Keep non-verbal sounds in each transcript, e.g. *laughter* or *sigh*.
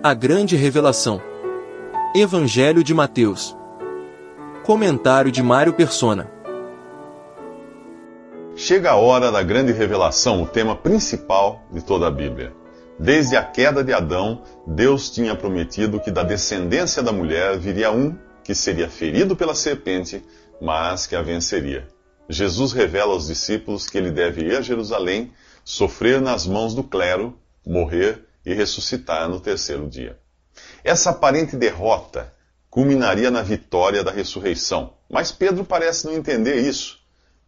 A grande revelação. Evangelho de Mateus. Comentário de Mário Persona. Chega a hora da grande revelação, o tema principal de toda a Bíblia. Desde a queda de Adão, Deus tinha prometido que da descendência da mulher viria um que seria ferido pela serpente, mas que a venceria. Jesus revela aos discípulos que ele deve ir a Jerusalém, sofrer nas mãos do clero, morrer e ressuscitar no terceiro dia. Essa aparente derrota culminaria na vitória da ressurreição, mas Pedro parece não entender isso.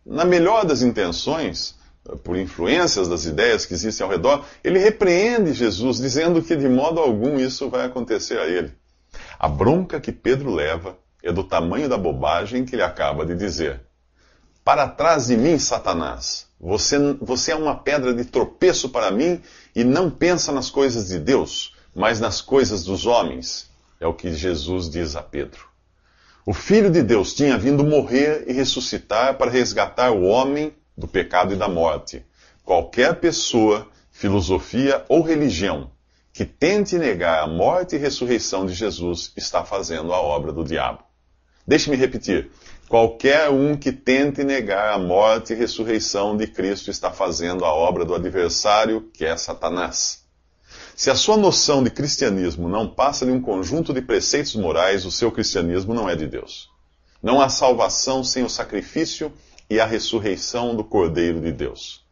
Na melhor das intenções, por influências das ideias que existem ao redor, ele repreende Jesus, dizendo que de modo algum isso vai acontecer a ele. A bronca que Pedro leva é do tamanho da bobagem que ele acaba de dizer. Para trás de mim, Satanás. Você, você é uma pedra de tropeço para mim e não pensa nas coisas de Deus, mas nas coisas dos homens. É o que Jesus diz a Pedro. O Filho de Deus tinha vindo morrer e ressuscitar para resgatar o homem do pecado e da morte. Qualquer pessoa, filosofia ou religião que tente negar a morte e ressurreição de Jesus está fazendo a obra do diabo. Deixe-me repetir. Qualquer um que tente negar a morte e ressurreição de Cristo está fazendo a obra do adversário, que é Satanás. Se a sua noção de cristianismo não passa de um conjunto de preceitos morais, o seu cristianismo não é de Deus. Não há salvação sem o sacrifício e a ressurreição do Cordeiro de Deus.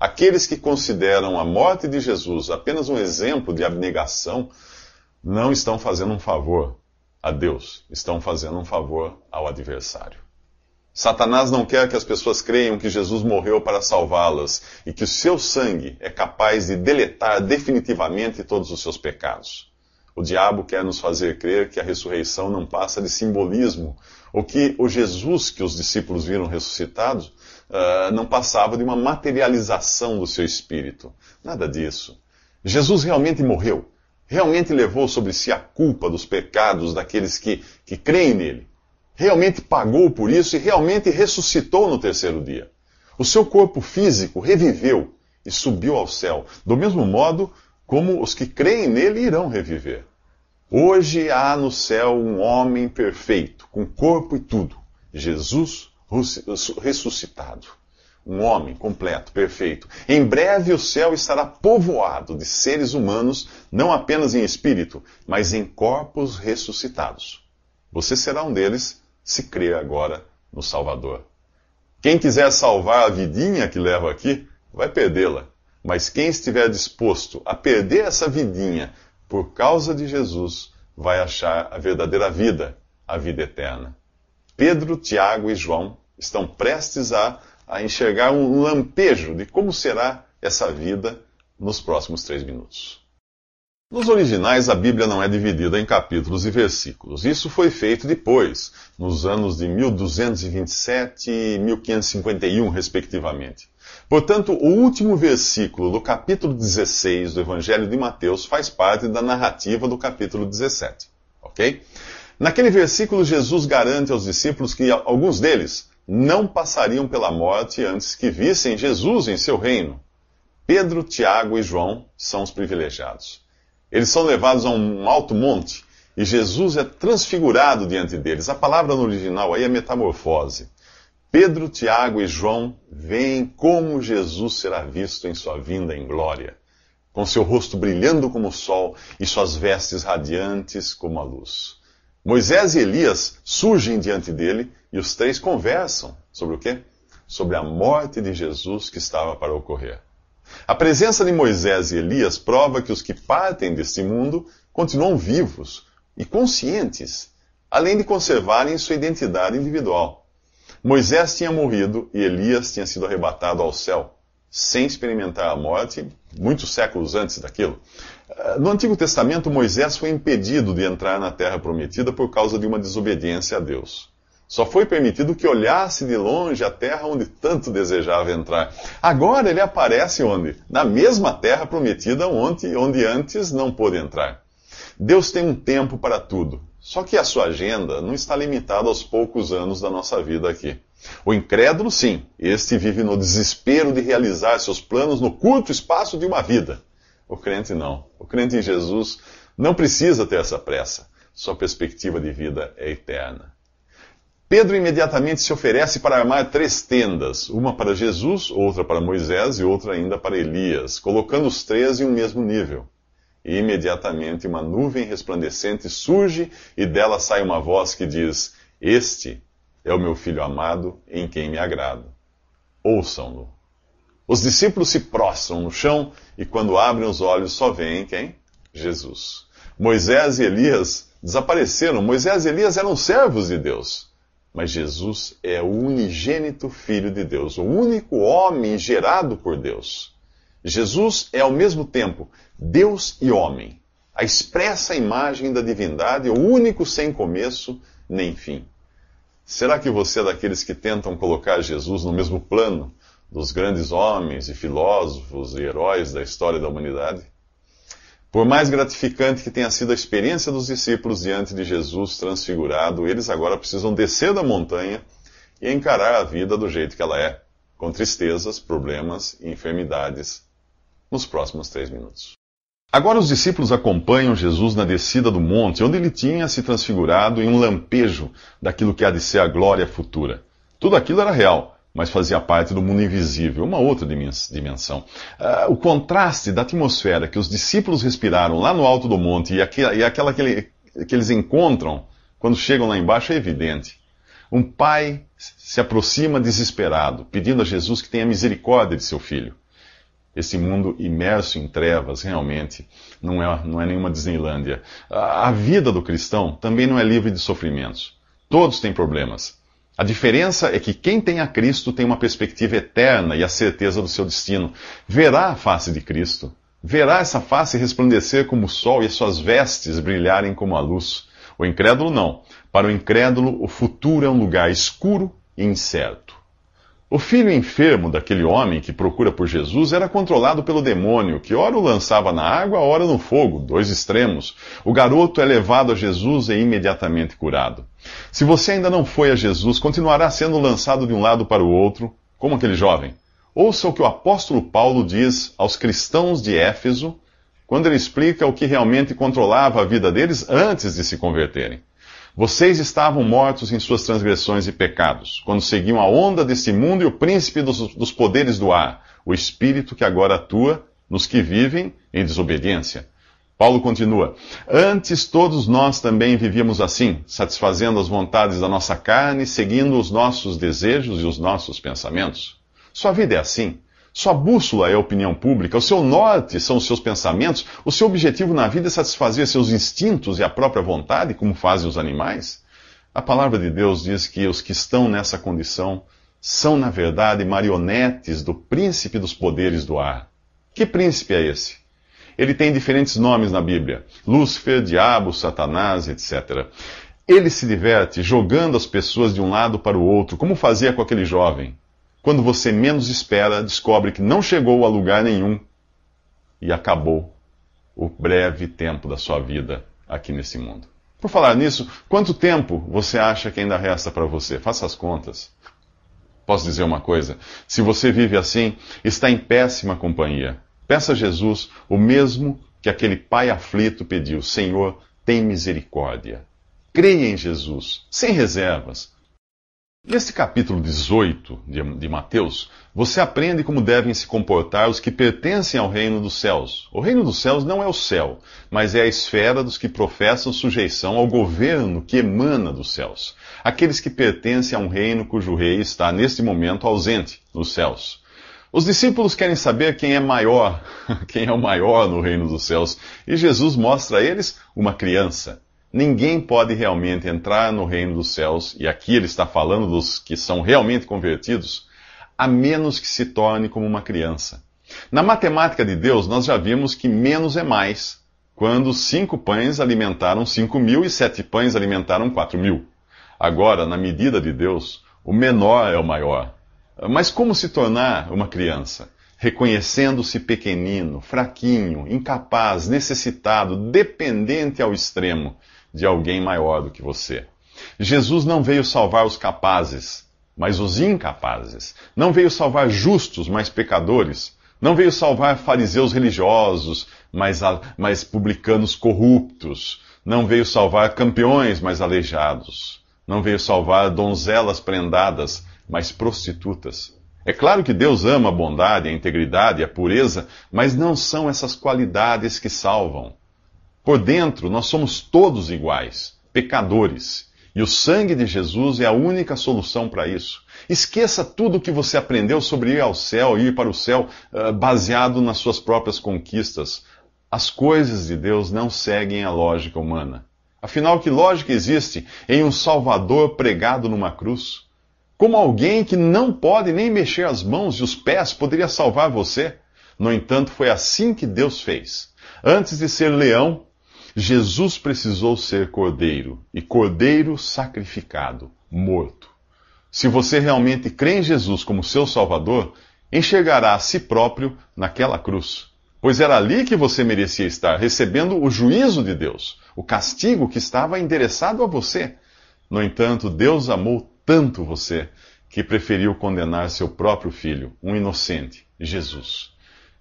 Aqueles que consideram a morte de Jesus apenas um exemplo de abnegação não estão fazendo um favor a Deus, estão fazendo um favor ao adversário. Satanás não quer que as pessoas creiam que Jesus morreu para salvá-las e que o seu sangue é capaz de deletar definitivamente todos os seus pecados. O diabo quer nos fazer crer que a ressurreição não passa de simbolismo, ou que o Jesus que os discípulos viram ressuscitado uh, não passava de uma materialização do seu espírito. Nada disso. Jesus realmente morreu, realmente levou sobre si a culpa dos pecados daqueles que, que creem nele realmente pagou por isso e realmente ressuscitou no terceiro dia. O seu corpo físico reviveu e subiu ao céu, do mesmo modo como os que creem nele irão reviver. Hoje há no céu um homem perfeito, com corpo e tudo, Jesus ressuscitado. Um homem completo, perfeito. Em breve o céu estará povoado de seres humanos, não apenas em espírito, mas em corpos ressuscitados. Você será um deles se crer agora no Salvador. Quem quiser salvar a vidinha que leva aqui, vai perdê-la. Mas quem estiver disposto a perder essa vidinha por causa de Jesus, vai achar a verdadeira vida, a vida eterna. Pedro, Tiago e João estão prestes a, a enxergar um lampejo de como será essa vida nos próximos três minutos. Nos originais, a Bíblia não é dividida em capítulos e versículos. Isso foi feito depois, nos anos de 1227 e 1551, respectivamente. Portanto, o último versículo do capítulo 16 do Evangelho de Mateus faz parte da narrativa do capítulo 17. Ok? Naquele versículo, Jesus garante aos discípulos que alguns deles não passariam pela morte antes que vissem Jesus em seu reino. Pedro, Tiago e João são os privilegiados. Eles são levados a um alto monte e Jesus é transfigurado diante deles. A palavra no original aí é metamorfose. Pedro, Tiago e João veem como Jesus será visto em sua vinda em glória, com seu rosto brilhando como o sol e suas vestes radiantes como a luz. Moisés e Elias surgem diante dele e os três conversam sobre o quê? Sobre a morte de Jesus que estava para ocorrer. A presença de Moisés e Elias prova que os que partem deste mundo continuam vivos e conscientes, além de conservarem sua identidade individual. Moisés tinha morrido e Elias tinha sido arrebatado ao céu, sem experimentar a morte, muitos séculos antes daquilo. No Antigo Testamento, Moisés foi impedido de entrar na terra prometida por causa de uma desobediência a Deus. Só foi permitido que olhasse de longe a terra onde tanto desejava entrar. Agora ele aparece onde? Na mesma terra prometida onde, onde antes não pôde entrar. Deus tem um tempo para tudo. Só que a sua agenda não está limitada aos poucos anos da nossa vida aqui. O incrédulo, sim, este vive no desespero de realizar seus planos no curto espaço de uma vida. O crente não. O crente em Jesus não precisa ter essa pressa. Sua perspectiva de vida é eterna. Pedro imediatamente se oferece para armar três tendas, uma para Jesus, outra para Moisés e outra ainda para Elias, colocando os três em um mesmo nível. E imediatamente uma nuvem resplandecente surge e dela sai uma voz que diz: Este é o meu filho amado, em quem me agrado. Ouçam-no. Os discípulos se prostram no chão e, quando abrem os olhos, só veem quem? Jesus. Moisés e Elias desapareceram. Moisés e Elias eram servos de Deus. Mas Jesus é o unigênito Filho de Deus, o único homem gerado por Deus. Jesus é ao mesmo tempo Deus e homem, a expressa imagem da divindade, o único sem começo nem fim. Será que você é daqueles que tentam colocar Jesus no mesmo plano dos grandes homens e filósofos e heróis da história da humanidade? Por mais gratificante que tenha sido a experiência dos discípulos diante de Jesus transfigurado, eles agora precisam descer da montanha e encarar a vida do jeito que ela é, com tristezas, problemas e enfermidades, nos próximos três minutos. Agora os discípulos acompanham Jesus na descida do monte, onde ele tinha se transfigurado em um lampejo daquilo que há de ser a glória futura. Tudo aquilo era real, mas fazia parte do mundo invisível, uma outra dimensão. Uh, o contraste da atmosfera que os discípulos respiraram lá no alto do monte e, aquela, que, ele, que eles encontram quando chegam lá embaixo é evidente. Um pai se aproxima desesperado, pedindo a Jesus que tenha misericórdia de seu filho. Esse mundo imerso em trevas, realmente, não é, não é nenhuma Disneylândia. A vida do cristão também não é livre de sofrimentos. Todos têm problemas. A diferença é que quem tem a Cristo tem uma perspectiva eterna e a certeza do seu destino. Verá a face de Cristo. Verá essa face resplandecer como o sol e as suas vestes brilharem como a luz. O incrédulo não. Para o incrédulo, o futuro é um lugar escuro e incerto. O filho enfermo daquele homem que procura por Jesus era controlado pelo demônio, que ora o lançava na água, ora no fogo, dois extremos. O garoto é levado a Jesus e imediatamente curado. Se você ainda não foi a Jesus, continuará sendo lançado de um lado para o outro, como aquele jovem. Ouça o que o apóstolo Paulo diz aos cristãos de Éfeso, quando ele explica o que realmente controlava a vida deles antes de se converterem. Vocês estavam mortos em suas transgressões e pecados, quando seguiam a onda deste mundo e o príncipe dos, dos poderes do ar, o espírito que agora atua nos que vivem em desobediência. Paulo continua: Antes todos nós também vivíamos assim, satisfazendo as vontades da nossa carne, seguindo os nossos desejos e os nossos pensamentos. Sua vida é assim. Sua bússola é a opinião pública, o seu norte são os seus pensamentos, o seu objetivo na vida é satisfazer seus instintos e a própria vontade, como fazem os animais? A palavra de Deus diz que os que estão nessa condição são, na verdade, marionetes do príncipe dos poderes do ar. Que príncipe é esse? Ele tem diferentes nomes na Bíblia: Lúcifer, Diabo, Satanás, etc. Ele se diverte jogando as pessoas de um lado para o outro, como fazia com aquele jovem. Quando você menos espera, descobre que não chegou a lugar nenhum e acabou o breve tempo da sua vida aqui nesse mundo. Por falar nisso, quanto tempo você acha que ainda resta para você? Faça as contas. Posso dizer uma coisa? Se você vive assim, está em péssima companhia. Peça a Jesus o mesmo que aquele pai aflito pediu: Senhor, tem misericórdia. Creia em Jesus, sem reservas. Neste capítulo 18 de, Mateus, você aprende como devem se comportar os que pertencem ao reino dos céus. O reino dos céus não é o céu, mas é a esfera dos que professam sujeição ao governo que emana dos céus. Aqueles que pertencem a um reino cujo rei está neste momento ausente nos céus. Os discípulos querem saber quem é maior, *laughs* quem é o maior no reino dos céus, e Jesus mostra a eles uma criança. Ninguém pode realmente entrar no reino dos céus, e aqui ele está falando dos que são realmente convertidos, a menos que se torne como uma criança. Na matemática de Deus, nós já vimos que menos é mais, quando cinco pães alimentaram cinco mil e sete pães alimentaram quatro mil. Agora, na medida de Deus, o menor é o maior. Mas como se tornar uma criança? Reconhecendo-se pequenino, fraquinho, incapaz, necessitado, dependente ao extremo de alguém maior do que você. Jesus não veio salvar os capazes, mas os incapazes. Não veio salvar justos, mas pecadores. Não veio salvar fariseus religiosos, mas, mas publicanos corruptos. Não veio salvar campeões, mas aleijados. Não veio salvar donzelas prendadas, mas prostitutas. É claro que Deus ama a bondade, a integridade, a pureza, mas não são essas qualidades que salvam. Por dentro, nós somos todos iguais, pecadores. E o sangue de Jesus é a única solução para isso. Esqueça tudo o que você aprendeu sobre ir ao céu, ir para o céu, uh, baseado nas suas próprias conquistas. As coisas de Deus não seguem a lógica humana. Afinal, que lógica existe em um Salvador pregado numa cruz? Como alguém que não pode nem mexer as mãos e os pés poderia salvar você? No entanto, foi assim que Deus fez. Antes de ser leão, Jesus precisou ser cordeiro, e cordeiro sacrificado, morto. Se você realmente crê em Jesus como seu Salvador, enxergará a si próprio naquela cruz. Pois era ali que você merecia estar, recebendo o juízo de Deus, o castigo que estava endereçado a você. No entanto, Deus amou tanto você que preferiu condenar seu próprio filho, um inocente, Jesus.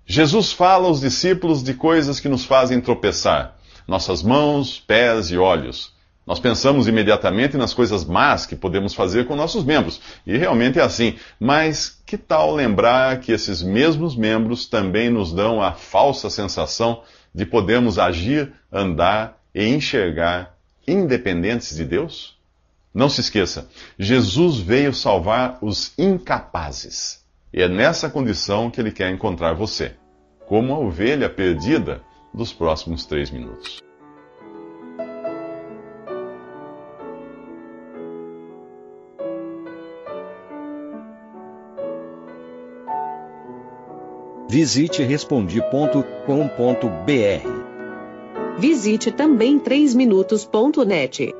Jesus fala aos discípulos de coisas que nos fazem tropeçar: nossas mãos, pés e olhos. Nós pensamos imediatamente nas coisas más que podemos fazer com nossos membros, e realmente é assim. Mas que tal lembrar que esses mesmos membros também nos dão a falsa sensação de podermos agir, andar e enxergar independentes de Deus? Não se esqueça, Jesus veio salvar os incapazes. E é nessa condição que ele quer encontrar você, como a ovelha perdida dos próximos três minutos. Visite respondi.com.br. Visite também 3minutos.net.